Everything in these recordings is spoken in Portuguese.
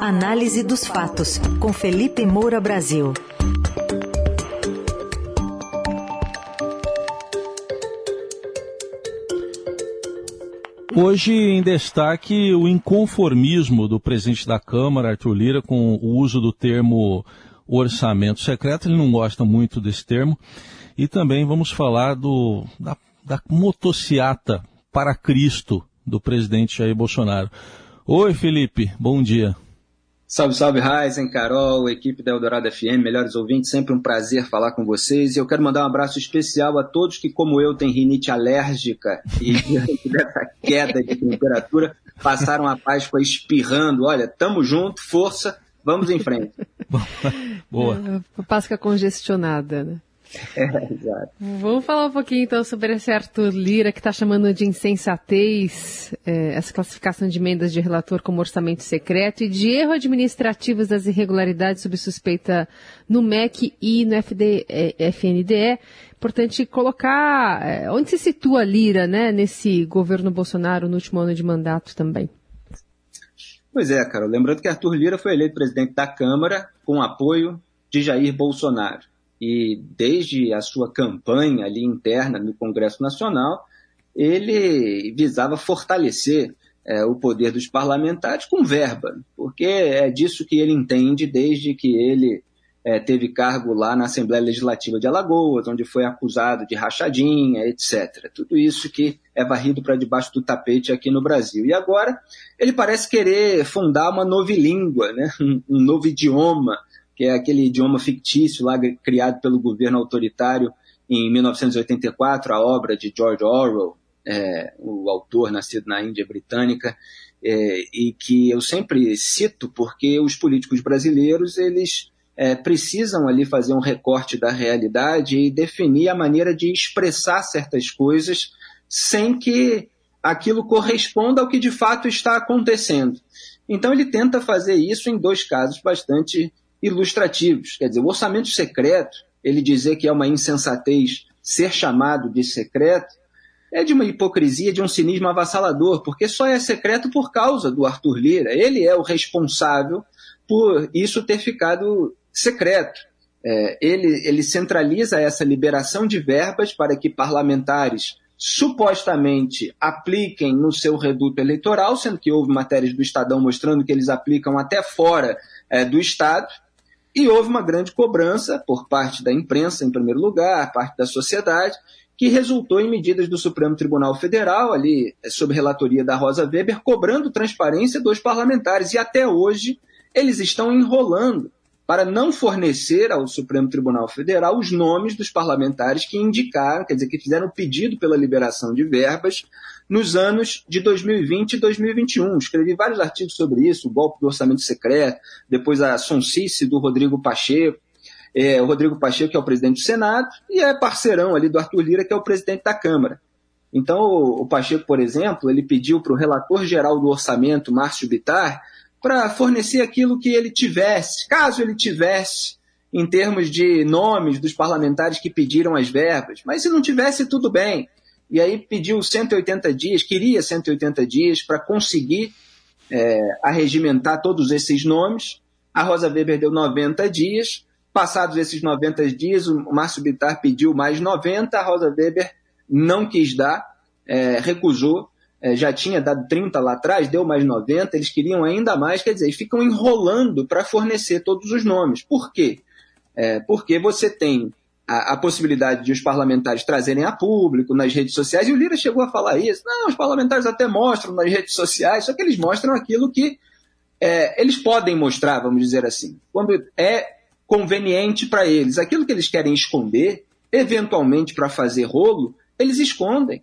Análise dos fatos, com Felipe Moura Brasil. Hoje em destaque o inconformismo do presidente da Câmara, Arthur Lira, com o uso do termo orçamento secreto. Ele não gosta muito desse termo. E também vamos falar do, da, da motociata para Cristo do presidente Jair Bolsonaro. Oi, Felipe, bom dia. Salve, salve, Raizen, Carol, equipe da Eldorado FM, melhores ouvintes, sempre um prazer falar com vocês. E eu quero mandar um abraço especial a todos que, como eu, têm rinite alérgica e diante dessa queda de temperatura, passaram a Páscoa espirrando. Olha, tamo junto, força, vamos em frente. Boa. É, Páscoa congestionada, né? É, exato. Vamos falar um pouquinho então sobre esse Arthur Lira que está chamando de insensatez é, essa classificação de emendas de relator como orçamento secreto e de erro administrativo das irregularidades sob suspeita no MEC e no FD, é, FNDE. Importante colocar onde se situa Lira né, nesse governo Bolsonaro no último ano de mandato também. Pois é, cara. Lembrando que Arthur Lira foi eleito presidente da Câmara com apoio de Jair Bolsonaro e desde a sua campanha ali interna no Congresso Nacional, ele visava fortalecer é, o poder dos parlamentares com verba, porque é disso que ele entende desde que ele é, teve cargo lá na Assembleia Legislativa de Alagoas, onde foi acusado de rachadinha, etc. Tudo isso que é varrido para debaixo do tapete aqui no Brasil. E agora ele parece querer fundar uma nova língua, né? um, um novo idioma que é aquele idioma fictício lá criado pelo governo autoritário em 1984, a obra de George Orwell, é, o autor nascido na Índia Britânica, é, e que eu sempre cito porque os políticos brasileiros eles é, precisam ali fazer um recorte da realidade e definir a maneira de expressar certas coisas sem que aquilo corresponda ao que de fato está acontecendo. Então ele tenta fazer isso em dois casos bastante ilustrativos. Quer dizer, o orçamento secreto, ele dizer que é uma insensatez ser chamado de secreto, é de uma hipocrisia, de um cinismo avassalador, porque só é secreto por causa do Arthur Lira. Ele é o responsável por isso ter ficado secreto. É, ele, ele centraliza essa liberação de verbas para que parlamentares supostamente apliquem no seu reduto eleitoral, sendo que houve matérias do Estadão mostrando que eles aplicam até fora é, do Estado. E houve uma grande cobrança por parte da imprensa, em primeiro lugar, parte da sociedade, que resultou em medidas do Supremo Tribunal Federal, ali sob relatoria da Rosa Weber, cobrando transparência dos parlamentares. E até hoje eles estão enrolando para não fornecer ao Supremo Tribunal Federal os nomes dos parlamentares que indicaram, quer dizer, que fizeram pedido pela liberação de verbas nos anos de 2020 e 2021. Escrevi vários artigos sobre isso, o golpe do orçamento secreto, depois a sonsice do Rodrigo Pacheco, é, o Rodrigo Pacheco, que é o presidente do Senado, e é parceirão ali do Arthur Lira, que é o presidente da Câmara. Então, o, Pacheco, por exemplo, ele pediu para o relator geral do orçamento, Márcio Bitar, para fornecer aquilo que ele tivesse, caso ele tivesse, em termos de nomes dos parlamentares que pediram as verbas. Mas se não tivesse, tudo bem e aí pediu 180 dias, queria 180 dias para conseguir é, arregimentar todos esses nomes. A Rosa Weber deu 90 dias. Passados esses 90 dias, o Márcio Bittar pediu mais 90, a Rosa Weber não quis dar, é, recusou, é, já tinha dado 30 lá atrás, deu mais 90, eles queriam ainda mais, quer dizer, ficam enrolando para fornecer todos os nomes. Por quê? É, porque você tem a, a, possibilidade de os parlamentares trazerem a público nas redes sociais, e o Lira chegou a falar isso. Não, os parlamentares até mostram nas redes sociais, só que eles mostram aquilo que é, eles podem mostrar, vamos dizer assim, quando é conveniente para eles. Aquilo que eles querem esconder, eventualmente para fazer rolo, eles escondem.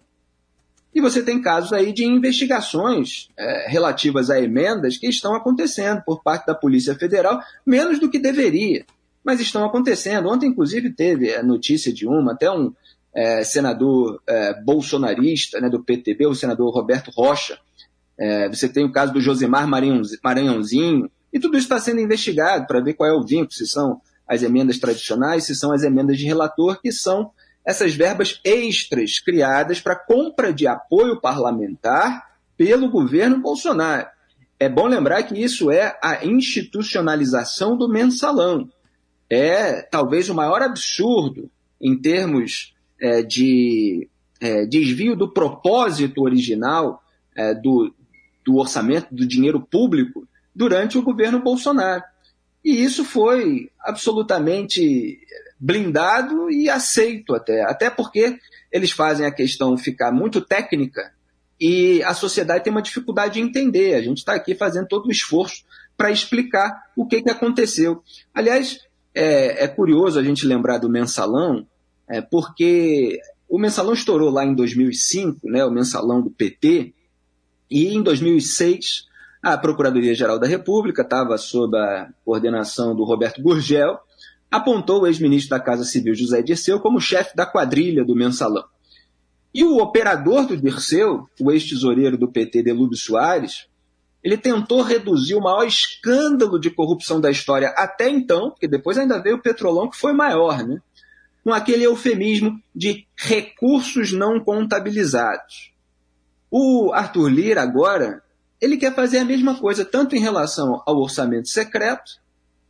E você tem casos aí de investigações é, relativas a emendas que estão acontecendo por parte da Polícia Federal, menos do que deveria mas estão acontecendo. Ontem, inclusive, teve a notícia de uma, até um é, senador é, bolsonarista né, do PTB, o senador Roberto Rocha. É, você tem o caso do Josemar Maranhãozinho, e tudo isso está sendo investigado para ver qual é o vínculo, se são as emendas tradicionais, se são as emendas de relator, que são essas verbas extras criadas para compra de apoio parlamentar pelo governo Bolsonaro. é bom lembrar que isso é a institucionalização do mensalão. É talvez o maior absurdo em termos é, de é, desvio do propósito original é, do, do orçamento, do dinheiro público, durante o governo Bolsonaro. E isso foi absolutamente blindado e aceito até, até porque eles fazem a questão ficar muito técnica e a sociedade tem uma dificuldade de entender. A gente está aqui fazendo todo o esforço para explicar o que, que aconteceu. Aliás, é, é, curioso a gente lembrar do mensalão, é, porque o mensalão estourou lá em 2005, né, o mensalão do PT, e em 2006 a Procuradoria-Geral da República estava sob a coordenação do Roberto Gurgel, apontou o ex-ministro da Casa Civil José Dirceu como chefe da quadrilha do mensalão. E o operador do Dirceu, o ex-tesoureiro do PT, Delúbio Soares, ele tentou reduzir o maior escândalo de corrupção da história até então, porque depois ainda veio o Petrolão, que foi maior, né? com aquele eufemismo de recursos não contabilizados. O Arthur Lira agora, ele quer fazer a mesma coisa, tanto em relação ao orçamento secreto,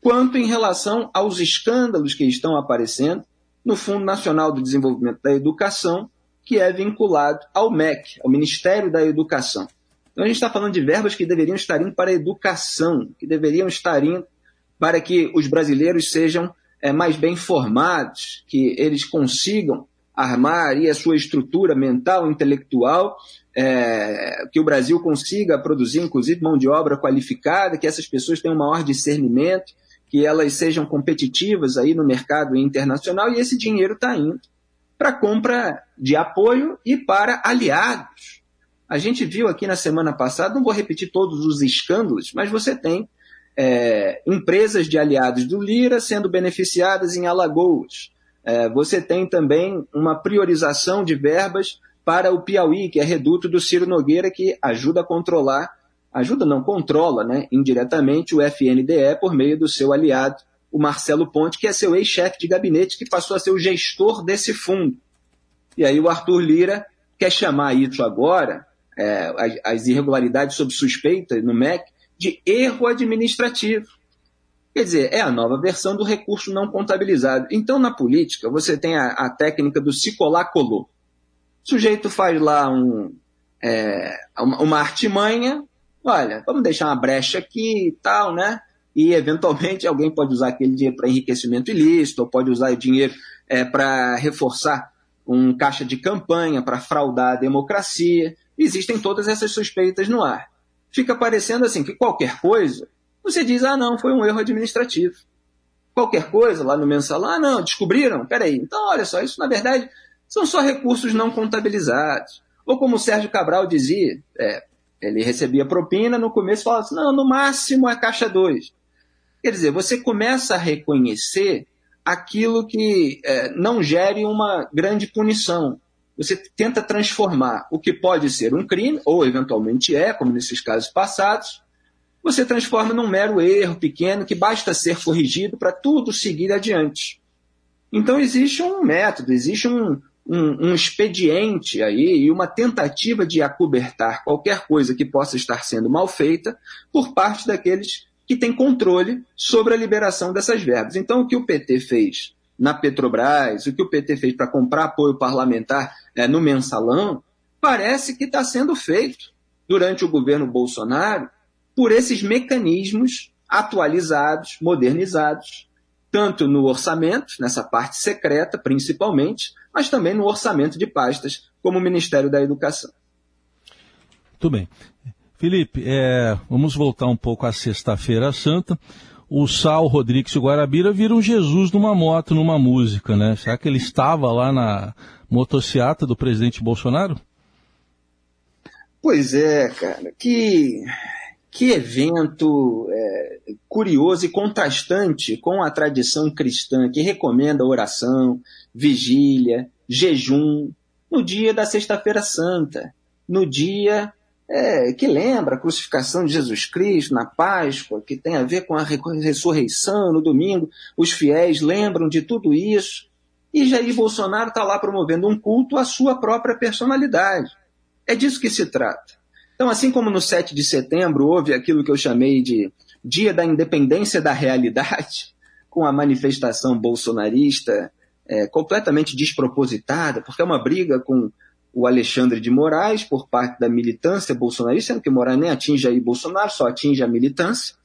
quanto em relação aos escândalos que estão aparecendo no Fundo Nacional do Desenvolvimento da Educação, que é vinculado ao MEC, ao Ministério da Educação. Então a gente está falando de verbas que deveriam estar indo para a educação, que deveriam estar indo para que os brasileiros sejam é, mais bem formados, que eles consigam armar a sua estrutura mental, intelectual, é, que o Brasil consiga produzir, inclusive, mão de obra qualificada, que essas pessoas tenham maior discernimento, que elas sejam competitivas aí no mercado internacional, e esse dinheiro está indo para compra de apoio e para aliados. A gente viu aqui na semana passada, não vou repetir todos os escândalos, mas você tem é, empresas de aliados do Lira sendo beneficiadas em Alagoas. É, você tem também uma priorização de verbas para o Piauí, que é reduto do Ciro Nogueira, que ajuda a controlar, ajuda não, controla né, indiretamente o FNDE por meio do seu aliado, o Marcelo Ponte, que é seu ex-chefe de gabinete, que passou a ser o gestor desse fundo. E aí o Arthur Lira quer chamar isso agora, é, as, irregularidades sob suspeita no MEC, de erro administrativo. Quer dizer, é a nova versão do recurso não contabilizado. Então, na política, você tem a, a técnica do se colar, colou. O sujeito faz lá um, é, uma, artimanha, olha, vamos deixar uma brecha aqui e tal, né? E, eventualmente, alguém pode usar aquele dinheiro para enriquecimento ilícito, ou pode usar o dinheiro é, para reforçar um caixa de campanha, para fraudar a democracia. Existem todas essas suspeitas no ar fica parecendo assim que qualquer coisa, você diz, ah, não, foi um erro administrativo. Qualquer coisa lá no mensalão, ah, não, descobriram? Peraí, então olha só, isso na verdade são só recursos não contabilizados. Ou como o Sérgio Cabral dizia, é, ele recebia propina, no começo falava assim, não, no máximo é caixa 2. Quer dizer, você começa a reconhecer aquilo que é, não gere uma grande punição você tenta transformar o que pode ser um crime, ou eventualmente é, como nesses casos passados, você transforma num mero erro pequeno que basta ser corrigido para tudo seguir adiante. Então existe um método, existe um, um, um, expediente aí e uma tentativa de acobertar qualquer coisa que possa estar sendo mal feita por parte daqueles que têm controle sobre a liberação dessas verbas. Então o que o PT fez na Petrobras, o que o PT fez para comprar apoio parlamentar é, no mensalão, parece que está sendo feito durante o governo Bolsonaro por esses mecanismos atualizados, modernizados, tanto no orçamento, nessa parte secreta principalmente, mas também no orçamento de pastas, como o Ministério da Educação. Muito bem. Felipe, é, vamos voltar um pouco à Sexta-feira Santa o Sal Rodrigues e Guarabira viram Jesus numa moto, numa música, né? Será que ele estava lá na motociata do presidente Bolsonaro? Pois é, cara. Que, que evento é, curioso e contrastante com a tradição cristã que recomenda oração, vigília, jejum no dia da Sexta-feira Santa, no dia é, que lembra a crucificação de Jesus Cristo na Páscoa, que tem a ver com a ressurreição no domingo. Os fiéis lembram de tudo isso. E Jair Bolsonaro está lá promovendo um culto à sua própria personalidade. É disso que se trata. Então, assim como no 7 de setembro houve aquilo que eu chamei de Dia da Independência da Realidade, com a manifestação bolsonarista é, completamente despropositada, porque é uma briga com o Alexandre de Moraes por parte da militância bolsonarista, sendo que Moraes nem atinge aí Bolsonaro, só atinge a militância.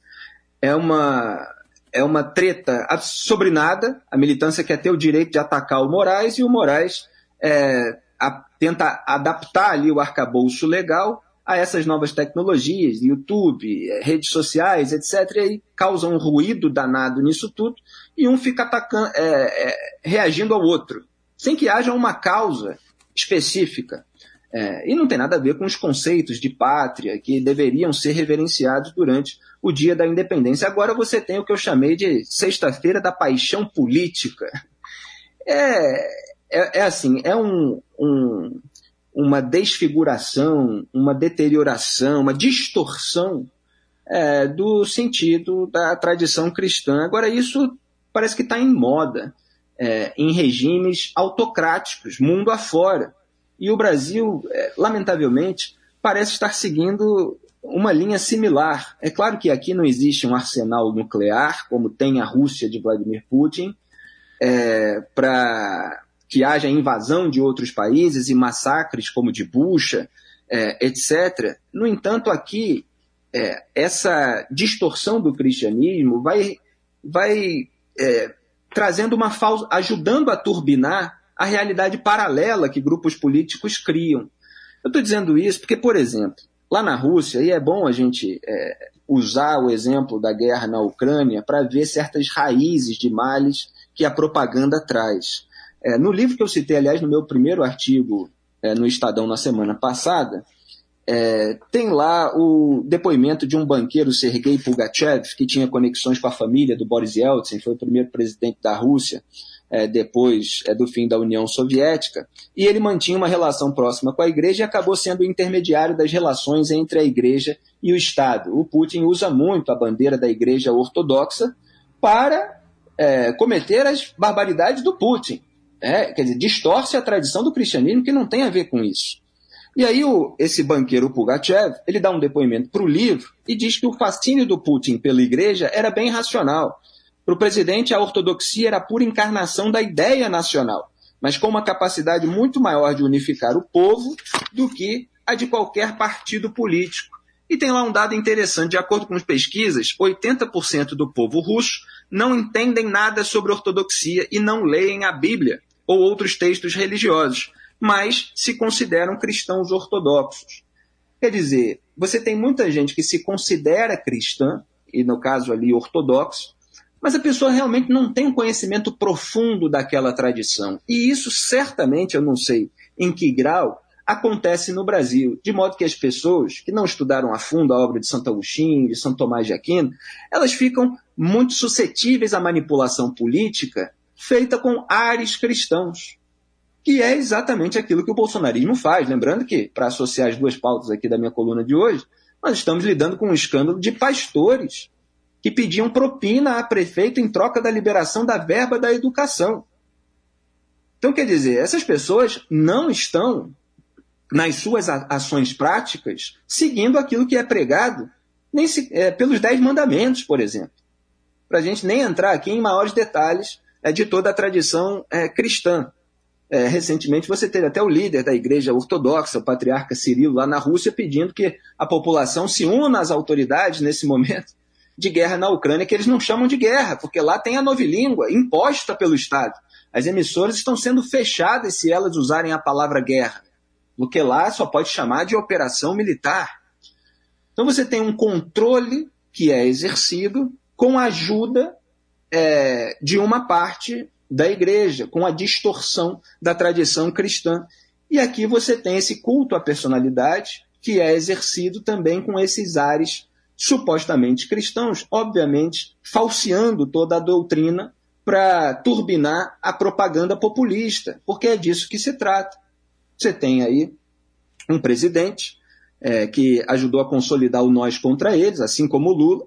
É uma, é uma treta sobre nada. A militância quer ter o direito de atacar o Moraes e o Moraes é, a, tenta adaptar ali o arcabouço legal a essas novas tecnologias, YouTube, é, redes sociais, etc., e aí causa um ruído danado nisso tudo, e um fica atacando, é, é, reagindo ao outro, sem que haja uma causa específica. É, e não tem nada a ver com os conceitos de pátria que deveriam ser reverenciados durante o dia da independência. Agora você tem o que eu chamei de Sexta-feira da Paixão Política. É, é, é assim, é um, um, uma desfiguração, uma deterioração, uma distorção é, do sentido da tradição cristã. Agora, isso parece que está em moda é, em regimes autocráticos, mundo afora. E o Brasil, é, lamentavelmente, parece estar seguindo uma linha similar. É claro que aqui não existe um arsenal nuclear, como tem a Rússia de Vladimir Putin, é, para que haja invasão de outros países e massacres como de Bucha, é, etc. No entanto, aqui, é, essa distorção do cristianismo vai, vai é, trazendo uma falsa, ajudando a turbinar a realidade paralela que grupos políticos criam. Eu estou dizendo isso porque, por exemplo, lá na Rússia, e é bom a gente é, usar o exemplo da guerra na Ucrânia para ver certas raízes de males que a propaganda traz. É, no livro que eu citei, aliás, no meu primeiro artigo é, no Estadão na semana passada, é, tem lá o depoimento de um banqueiro, Sergei Pugachev, que tinha conexões com a família do Boris Yeltsin, foi o primeiro presidente da Rússia é, depois é, do fim da União Soviética, e ele mantinha uma relação próxima com a igreja e acabou sendo o intermediário das relações entre a igreja e o Estado. O Putin usa muito a bandeira da igreja ortodoxa para é, cometer as barbaridades do Putin é, quer dizer, distorce a tradição do cristianismo que não tem a ver com isso. E aí o, esse banqueiro Pugachev, ele dá um depoimento para o livro e diz que o fascínio do Putin pela igreja era bem racional. Para o presidente, a ortodoxia era a pura encarnação da ideia nacional, mas com uma capacidade muito maior de unificar o povo do que a de qualquer partido político. E tem lá um dado interessante, de acordo com as pesquisas, 80% do povo russo não entendem nada sobre ortodoxia e não leem a Bíblia ou outros textos religiosos, mas se consideram cristãos ortodoxos. Quer dizer, você tem muita gente que se considera cristã, e no caso ali ortodoxo, mas a pessoa realmente não tem um conhecimento profundo daquela tradição. E isso certamente, eu não sei em que grau, acontece no Brasil, de modo que as pessoas que não estudaram a fundo a obra de Santo Agostinho, de São Tomás de Aquino, elas ficam muito suscetíveis à manipulação política feita com ares cristãos, que é exatamente aquilo que o bolsonarismo faz. Lembrando que, para associar as duas pautas aqui da minha coluna de hoje, nós estamos lidando com um escândalo de pastores que pediam propina a prefeito em troca da liberação da verba da educação. Então, quer dizer, essas pessoas não estão, nas suas ações práticas, seguindo aquilo que é pregado nem se, é, pelos Dez Mandamentos, por exemplo. Para a gente nem entrar aqui em maiores detalhes é, de toda a tradição é, cristã. É, recentemente você teve até o líder da igreja ortodoxa, o patriarca Cirilo, lá na Rússia, pedindo que a população se una às autoridades nesse momento de guerra na Ucrânia, que eles não chamam de guerra, porque lá tem a novilíngua imposta pelo Estado. As emissoras estão sendo fechadas se elas usarem a palavra guerra, porque lá só pode chamar de operação militar. Então você tem um controle que é exercido com a ajuda é, de uma parte da igreja, com a distorção da tradição cristã. E aqui você tem esse culto à personalidade que é exercido também com esses ares supostamente cristãos, obviamente falseando toda a doutrina para turbinar a propaganda populista, porque é disso que se trata. Você tem aí um presidente é, que ajudou a consolidar o nós contra eles, assim como o Lula,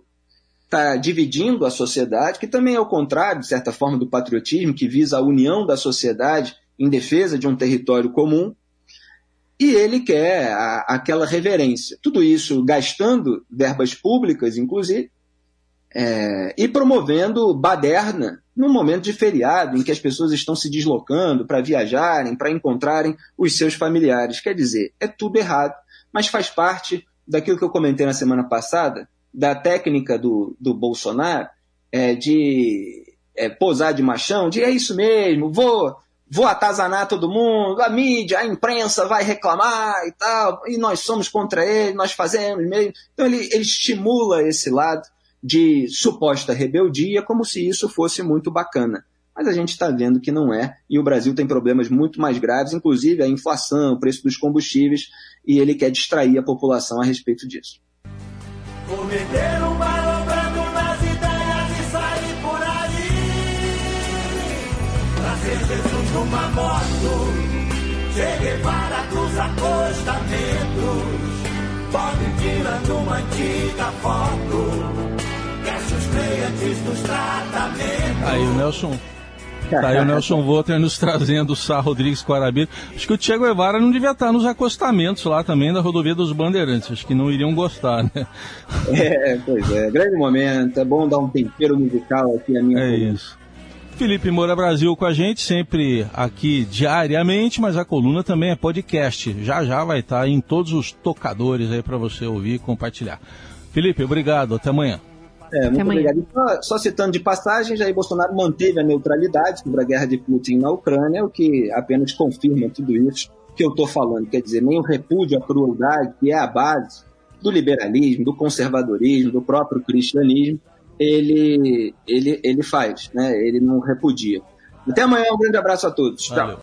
está dividindo a sociedade, que também é o contrário, de certa forma, do patriotismo, que visa a união da sociedade em defesa de um território comum. e ele quer a, aquela reverência. Tudo isso gastando verbas públicas, inclusive, é, e promovendo baderna num momento de feriado, em que as pessoas estão se deslocando para viajarem, para encontrarem os seus familiares. Quer dizer, é tudo errado, mas faz parte daquilo que eu comentei na semana passada, da técnica do, do Bolsonaro, é, de é, posar de machão, de é isso mesmo, vou vou atazanar todo mundo, a mídia, a imprensa vai reclamar e tal, e nós somos contra ele, nós fazemos mesmo. Então ele, ele estimula esse lado de suposta rebeldia como se isso fosse muito bacana. Mas a gente está vendo que não é, e o Brasil tem problemas muito mais graves, inclusive a inflação, o preço dos combustíveis, e ele quer distrair a população a respeito disso. Cometeram numa moto. Che Guevara dos acostamentos. Bob tirando uma antiga foto. Cassius Clay antes dos tratamentos. Aí Nelson. Tá aí o Nelson Volter nos trazendo o Sá Rodrigues Guarabira. Acho que o Che Guevara não devia estar nos acostamentos lá também da rodovia dos Bandeirantes. Acho que não iriam gostar, né? É, pois é. Grande momento. É bom dar um tempero musical aqui a minha. É isso. Felipe Moura Brasil com a gente, sempre aqui diariamente, mas a coluna também é podcast. Já já vai estar em todos os tocadores aí para você ouvir e compartilhar. Felipe, obrigado. Até amanhã. É, muito obrigado. Só, só, citando de passagem, Jair Bolsonaro manteve a neutralidade sobre a guerra de Putin na Ucrânia, o que apenas confirma tudo isso que eu estou falando. Quer dizer, nem o repúdio à crueldade, que é a base do liberalismo, do conservadorismo, do próprio cristianismo, ele, ele, ele faz, né? ele não repudia. Até amanhã, um grande abraço a todos. Valeu. Tchau.